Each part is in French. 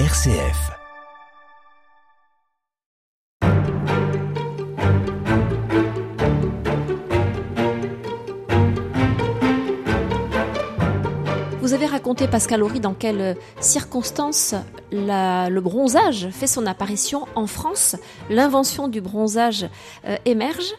RCF. Vous avez raconté, Pascal Horry, dans quelles circonstances le bronzage fait son apparition en France. L'invention du bronzage euh, émerge,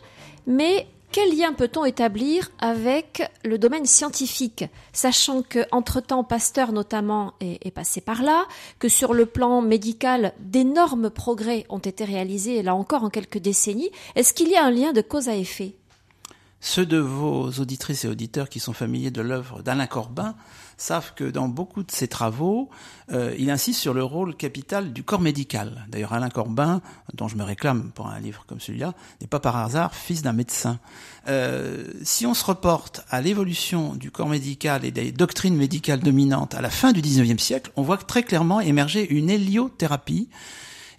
mais quel lien peut-on établir avec le domaine scientifique, sachant que entre-temps Pasteur notamment est, est passé par là, que sur le plan médical d'énormes progrès ont été réalisés, là encore en quelques décennies. Est-ce qu'il y a un lien de cause à effet? Ceux de vos auditrices et auditeurs qui sont familiers de l'œuvre d'Alain Corbin savent que dans beaucoup de ses travaux, euh, il insiste sur le rôle capital du corps médical. D'ailleurs, Alain Corbin, dont je me réclame pour un livre comme celui-là, n'est pas par hasard fils d'un médecin. Euh, si on se reporte à l'évolution du corps médical et des doctrines médicales dominantes à la fin du 19e siècle, on voit très clairement émerger une héliothérapie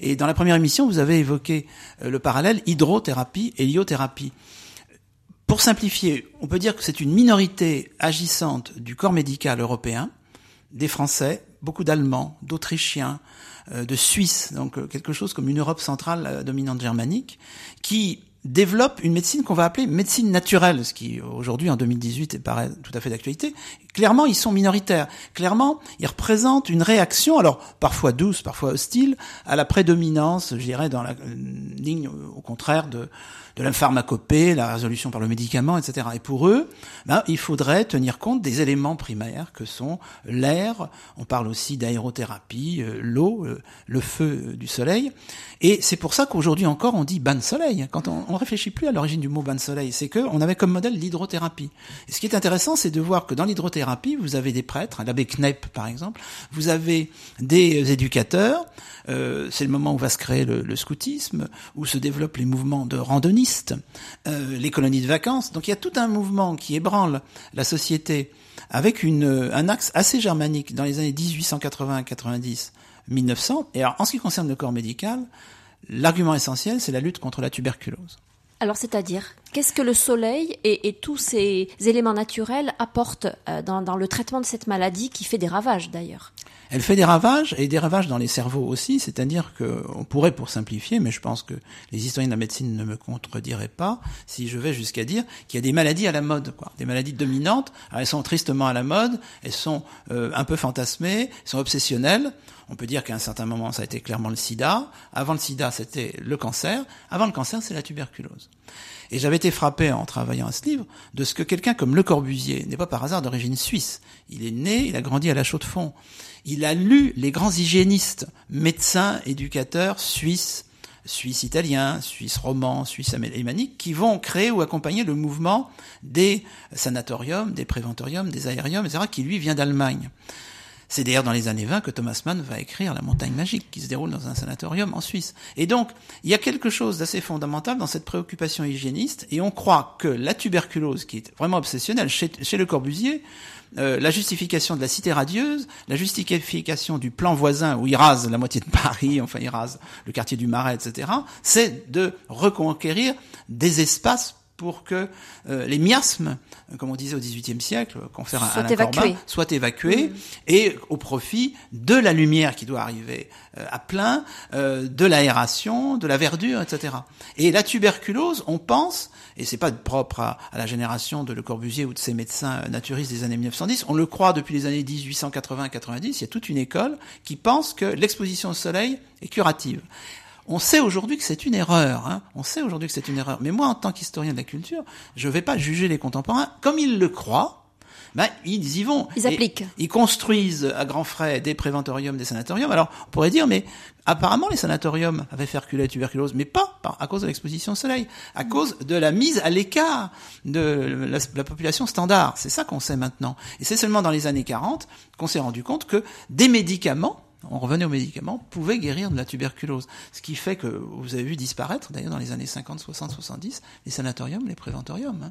et dans la première émission, vous avez évoqué euh, le parallèle hydrothérapie, héliothérapie. Pour simplifier, on peut dire que c'est une minorité agissante du corps médical européen, des Français, beaucoup d'Allemands, d'Autrichiens, euh, de Suisses, donc euh, quelque chose comme une Europe centrale euh, dominante germanique, qui développe une médecine qu'on va appeler médecine naturelle, ce qui aujourd'hui en 2018 paraît tout à fait d'actualité. Clairement, ils sont minoritaires. Clairement, ils représentent une réaction, alors parfois douce, parfois hostile, à la prédominance, je dirais, dans la euh, ligne au contraire de de la pharmacopée, la résolution par le médicament, etc. Et pour eux, ben, il faudrait tenir compte des éléments primaires que sont l'air, on parle aussi d'aérothérapie, euh, l'eau, euh, le feu du soleil. Et c'est pour ça qu'aujourd'hui encore on dit bain de soleil. Quand on ne réfléchit plus à l'origine du mot bain de soleil, c'est qu'on avait comme modèle l'hydrothérapie. Et ce qui est intéressant, c'est de voir que dans l'hydrothérapie, vous avez des prêtres, l'abbé Kneip par exemple, vous avez des éducateurs, euh, c'est le moment où va se créer le, scoutisme, où se développent les mouvements de randonnistes, euh, les colonies de vacances. Donc il y a tout un mouvement qui ébranle la société avec une, un axe assez germanique dans les années 1880-90, 1900. Et alors, en ce qui concerne le corps médical, l'argument essentiel, c'est la lutte contre la tuberculose. Alors, c'est-à-dire, qu'est-ce que le soleil et, tous ces éléments naturels apportent euh, dans le traitement de cette maladie qui fait des ravages d'ailleurs? Elle fait des ravages et des ravages dans les cerveaux aussi, c'est-à-dire que on pourrait, pour simplifier, mais je pense que les historiens de la médecine ne me contrediraient pas, si je vais jusqu'à dire qu'il y a des maladies à la mode, quoi, des maladies dominantes. Alors, elles sont tristement à la mode, elles sont euh, un peu fantasmées, elles sont obsessionnelles. On peut dire qu'à un certain moment, ça a été clairement le sida. Avant le sida, c'était le cancer. Avant le cancer, c'est la tuberculose. Et j'avais été frappé en travaillant à ce livre de ce que quelqu'un comme Le Corbusier n'est pas par hasard d'origine suisse. Il est né, il a grandi à la Chaux-de-Fonds. Il a lu les grands hygiénistes, médecins, éducateurs suisses, suisses italiens, suisses romans, suisses alémaniques, qui vont créer ou accompagner le mouvement des sanatoriums, des préventoriums, des aériums, etc., qui lui vient d'Allemagne. C'est d'ailleurs dans les années 20 que Thomas Mann va écrire La montagne magique, qui se déroule dans un sanatorium en Suisse. Et donc, il y a quelque chose d'assez fondamental dans cette préoccupation hygiéniste, et on croit que la tuberculose, qui est vraiment obsessionnelle chez, chez Le Corbusier, euh, la justification de la cité radieuse, la justification du plan voisin où il rase la moitié de Paris, enfin il rase le quartier du Marais, etc., c'est de reconquérir des espaces pour que euh, les miasmes, comme on disait au XVIIIe siècle, confère à Alain Corbin, soient évacués mmh. et au profit de la lumière qui doit arriver euh, à plein, euh, de l'aération, de la verdure, etc. Et la tuberculose, on pense, et c'est pas propre à, à, la génération de Le Corbusier ou de ses médecins naturistes des années 1910, on le croit depuis les années 1880-90, il y a toute une école qui pense que l'exposition au soleil est curative. On sait aujourd'hui que c'est une erreur. Hein. On sait aujourd'hui que c'est une erreur. Mais moi, en tant qu'historien de la culture, je ne vais pas juger les contemporains comme ils le croient. Ben, ils y vont. Ils appliquent. Et ils construisent à grands frais des préventoriums, des sanatoriums. Alors, on pourrait dire, mais apparemment, les sanatoriums avaient fait reculer la tuberculose, mais pas à cause de l'exposition au soleil, à cause de la mise à l'écart de la, la population standard. C'est ça qu'on sait maintenant. Et c'est seulement dans les années 40 qu'on s'est rendu compte que des médicaments on revenait aux médicaments, pouvaient guérir de la tuberculose. Ce qui fait que vous avez vu disparaître, d'ailleurs, dans les années 50, 60, 70, les sanatoriums, les préventoriums.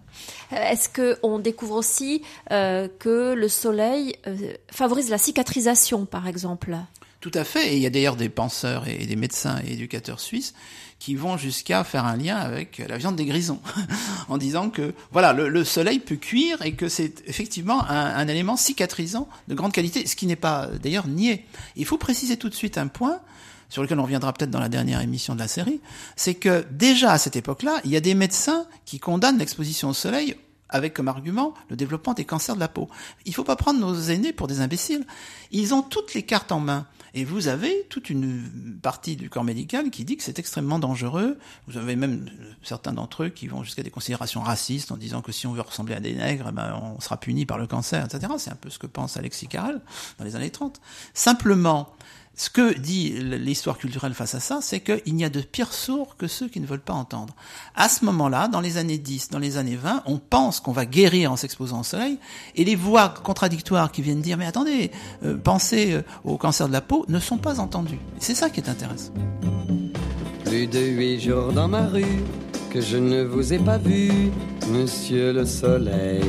Hein. Est-ce qu'on découvre aussi euh, que le soleil euh, favorise la cicatrisation, par exemple? Tout à fait. Et il y a d'ailleurs des penseurs et des médecins et éducateurs suisses qui vont jusqu'à faire un lien avec la viande des grisons, en disant que voilà, le, soleil peut cuire et que c'est effectivement un, un, élément cicatrisant de grande qualité, ce qui n'est pas d'ailleurs nié. Il faut préciser tout de suite un point sur lequel on reviendra peut-être dans la dernière émission de la série, c'est que déjà à cette époque-là, il y a des médecins qui condamnent l'exposition au soleil avec comme argument le développement des cancers de la peau. Il ne faut pas prendre nos aînés pour des imbéciles. Ils ont toutes les cartes en main. Et vous avez toute une partie du corps médical qui dit que c'est extrêmement dangereux. Vous avez même certains d'entre eux qui vont jusqu'à des considérations racistes en disant que si on veut ressembler à des nègres, eh ben on sera puni par le cancer, etc. C'est un peu ce que pense Alexis Carrel dans les années 30. Simplement, ce que dit l'histoire culturelle face à ça, c'est qu'il n'y a de pires sourds que ceux qui ne veulent pas entendre. À ce moment-là, dans les années 10, dans les années 20, on pense qu'on va guérir en s'exposant au soleil, et les voix contradictoires qui viennent dire, mais attendez, euh, pensez euh, au cancer de la peau, ne sont pas entendues. C'est ça qui est intéressant. Plus de huit jours dans ma rue, que je ne vous ai pas vu, monsieur le soleil.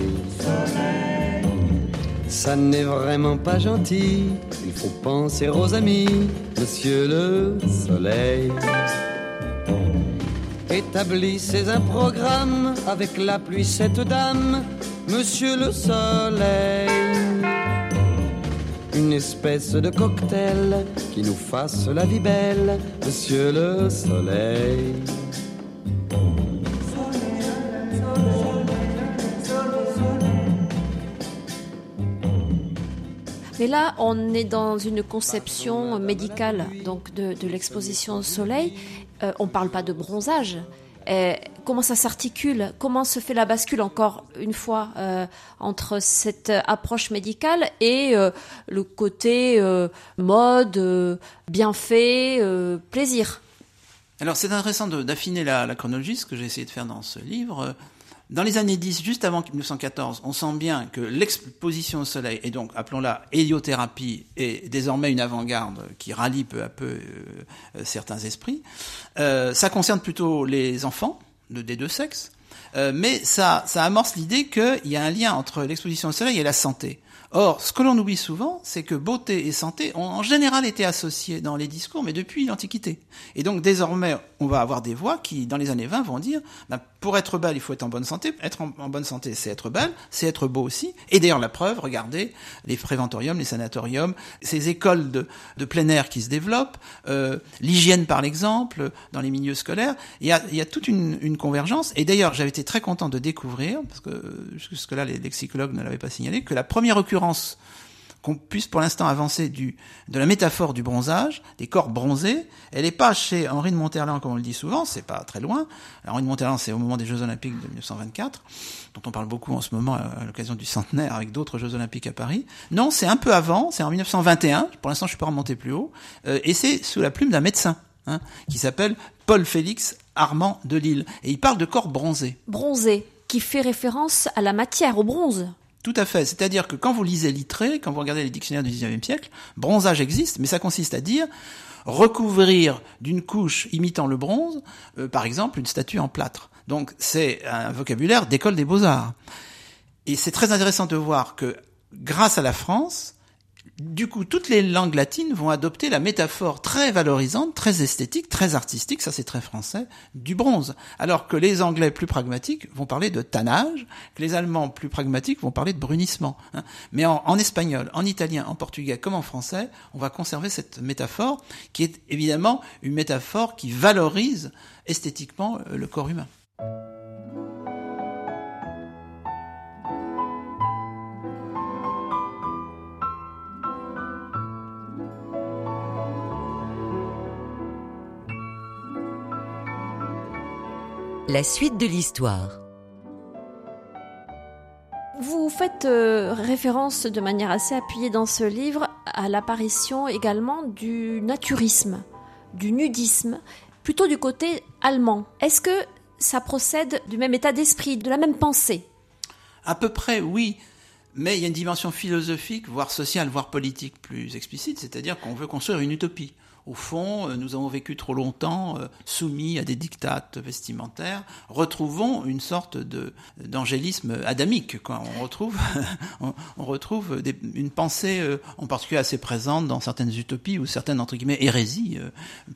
Ça n'est vraiment pas gentil, il faut penser aux amis, monsieur le soleil. Établissez un programme avec la pluie cette dame, monsieur le soleil. Une espèce de cocktail qui nous fasse la vie belle, monsieur le soleil. Mais là, on est dans une conception médicale donc de, l'exposition au soleil. Euh, on ne parle pas de bronzage. Euh, comment ça s'articule? Comment se fait la bascule encore une fois euh, entre cette approche médicale et le côté mode, bienfait, plaisir? Alors c'est intéressant d'affiner la, la, chronologie, ce que j'ai essayé de faire dans ce livre. Dans les années 10, juste avant 1914, on sent bien que l'exposition au soleil, et donc appelons-la héliothérapie, est désormais une avant-garde qui rallie peu à peu euh, certains esprits. Euh, ça concerne plutôt les enfants de, des deux sexes, euh, mais ça, ça amorce l'idée qu'il y a un lien entre l'exposition au soleil et la santé. Or, ce que l'on oublie souvent, c'est que beauté et santé ont en général été associés dans les discours, mais depuis l'Antiquité. Et donc désormais, on va avoir des voix qui, dans les années 20, vont dire, ben, pour être belle, il faut être en bonne santé. Être en, bonne santé, c'est être belle, c'est être beau aussi. Et d'ailleurs, la preuve, regardez, les préventoriums, les sanatoriums, ces écoles de, de plein air qui se développent, euh, l'hygiène par l'exemple, dans les milieux scolaires, il y a, y a toute une, une convergence. Et d'ailleurs, j'avais été très content de découvrir, parce que jusque-là, les lexicologues ne l'avaient pas signalé, que la première occurrence qu'on puisse pour l'instant avancer du, de la métaphore du bronzage, des corps bronzés. Elle n'est pas chez Henri de Monterland, comme on le dit souvent, c'est pas très loin. Henri de Monterland, c'est au moment des Jeux Olympiques de 1924, dont on parle beaucoup en ce moment à l'occasion du centenaire avec d'autres Jeux Olympiques à Paris. Non, c'est un peu avant, c'est en 1921, pour l'instant je suis pas remonté plus haut, euh, et c'est sous la plume d'un médecin, hein, qui s'appelle Paul Félix Armand de Lille. Et il parle de corps bronzés. Bronzés, qui fait référence à la matière, au bronze. Tout à fait. C'est-à-dire que quand vous lisez Littré, quand vous regardez les dictionnaires du XIXe siècle, bronzage existe, mais ça consiste à dire recouvrir d'une couche imitant le bronze, euh, par exemple, une statue en plâtre. Donc c'est un vocabulaire d'école des beaux-arts. Et c'est très intéressant de voir que grâce à la France, du coup, toutes les langues latines vont adopter la métaphore très valorisante, très esthétique, très artistique, ça c'est très français, du bronze. Alors que les Anglais plus pragmatiques vont parler de tannage, que les Allemands plus pragmatiques vont parler de brunissement. Hein. Mais en, en, espagnol, en italien, en portugais comme en français, on va conserver cette métaphore qui est évidemment une métaphore qui valorise esthétiquement euh, le corps humain. La suite de l'histoire. Vous faites euh, référence de manière assez appuyée dans ce livre à l'apparition également du naturisme, du nudisme, plutôt du côté allemand. Est-ce que ça procède du même état d'esprit, de la même pensée? À peu près, oui. Mais il y a une dimension philosophique, voire sociale, voire politique plus explicite, c'est-à-dire qu'on veut construire une utopie. Au fond, euh, nous avons vécu trop longtemps euh, soumis à des dictates vestimentaires. Retrouvons une sorte de d'angélisme adamique. Quoi. On retrouve, on, retrouve des, une pensée, euh, en particulier assez présente dans certaines utopies ou certaines entre guillemets hérésies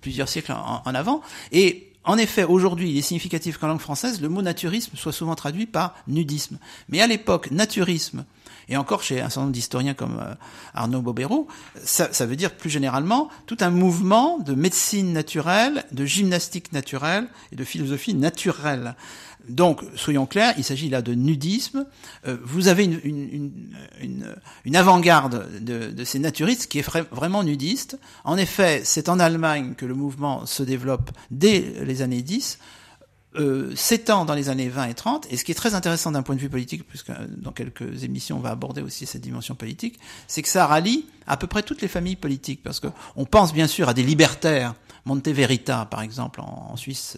plusieurs siècles en, en avant. Et en effet, aujourd'hui, il est significatif qu'en langue française, le mot naturisme soit souvent traduit par nudisme. Mais à l'époque, naturisme, et encore chez un certain nombre d'historiens comme euh, Arnaud Bobéro, ça, veut dire plus généralement tout un mouvement de médecine naturelle, de gymnastique naturelle et de philosophie naturelle. Donc, soyons clairs, il s'agit là de nudisme. Euh, vous avez une, une, une, une avant-garde de, de, ces naturistes qui est vraiment nudiste. En effet, c'est en Allemagne que le mouvement se développe dès les années 10 euh, s'étend dans les années 20 et 30, et ce qui est très intéressant d'un point de vue politique, puisque dans quelques émissions on va aborder aussi cette dimension politique, c'est que ça rallie à peu près toutes les familles politiques, parce que on pense bien sûr à des libertaires Monteverita, par exemple, en, Suisse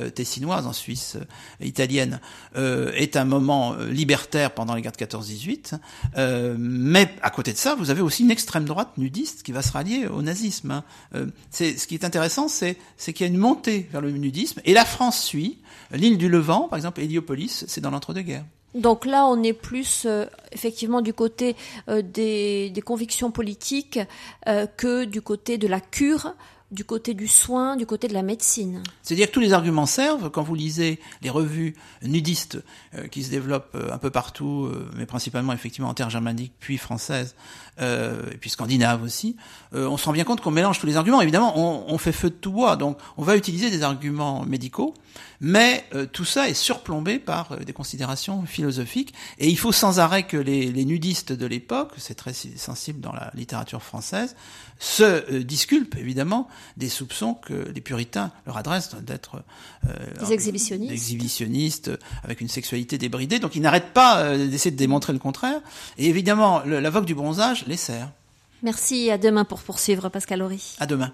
euh, tessinoise, en Suisse euh, italienne, euh, est un moment libertaire pendant les guerres de 14-18. mais à côté de ça, vous avez aussi une extrême droite nudiste qui va se rallier au nazisme. Hein. c'est ce qui est intéressant, c'est qu'il y a une montée vers le nudisme, et la France suit. L'île du Levant, par exemple, Héliopolis, c'est dans l'entre-deux-guerres. Donc là, on est plus effectivement du côté des, des, convictions politiques que du côté de la cure du côté du soin, du côté de la médecine. C'est-à-dire que tous les arguments servent quand vous lisez les revues nudistes euh, qui se développent euh, un peu partout, euh, mais principalement effectivement en terre germanique, puis française, et puis scandinave aussi. on se rend bien compte qu'on mélange tous les arguments. Évidemment, on, on, fait feu de tout bois, donc on va utiliser des arguments médicaux, mais tout ça est surplombé par des considérations philosophiques. Et il faut sans arrêt que les, les nudistes de l'époque, c'est très sensible dans la littérature française, se disculpent évidemment des soupçons que les puritains leur adressent d'être euh, des exhibitionnistes. exhibitionnistes avec une sexualité débridée. Donc ils n'arrêtent pas euh, d'essayer de démontrer le contraire. Et évidemment, la vogue du bronzage Merci. À demain pour poursuivre, Pascal Horry. À demain.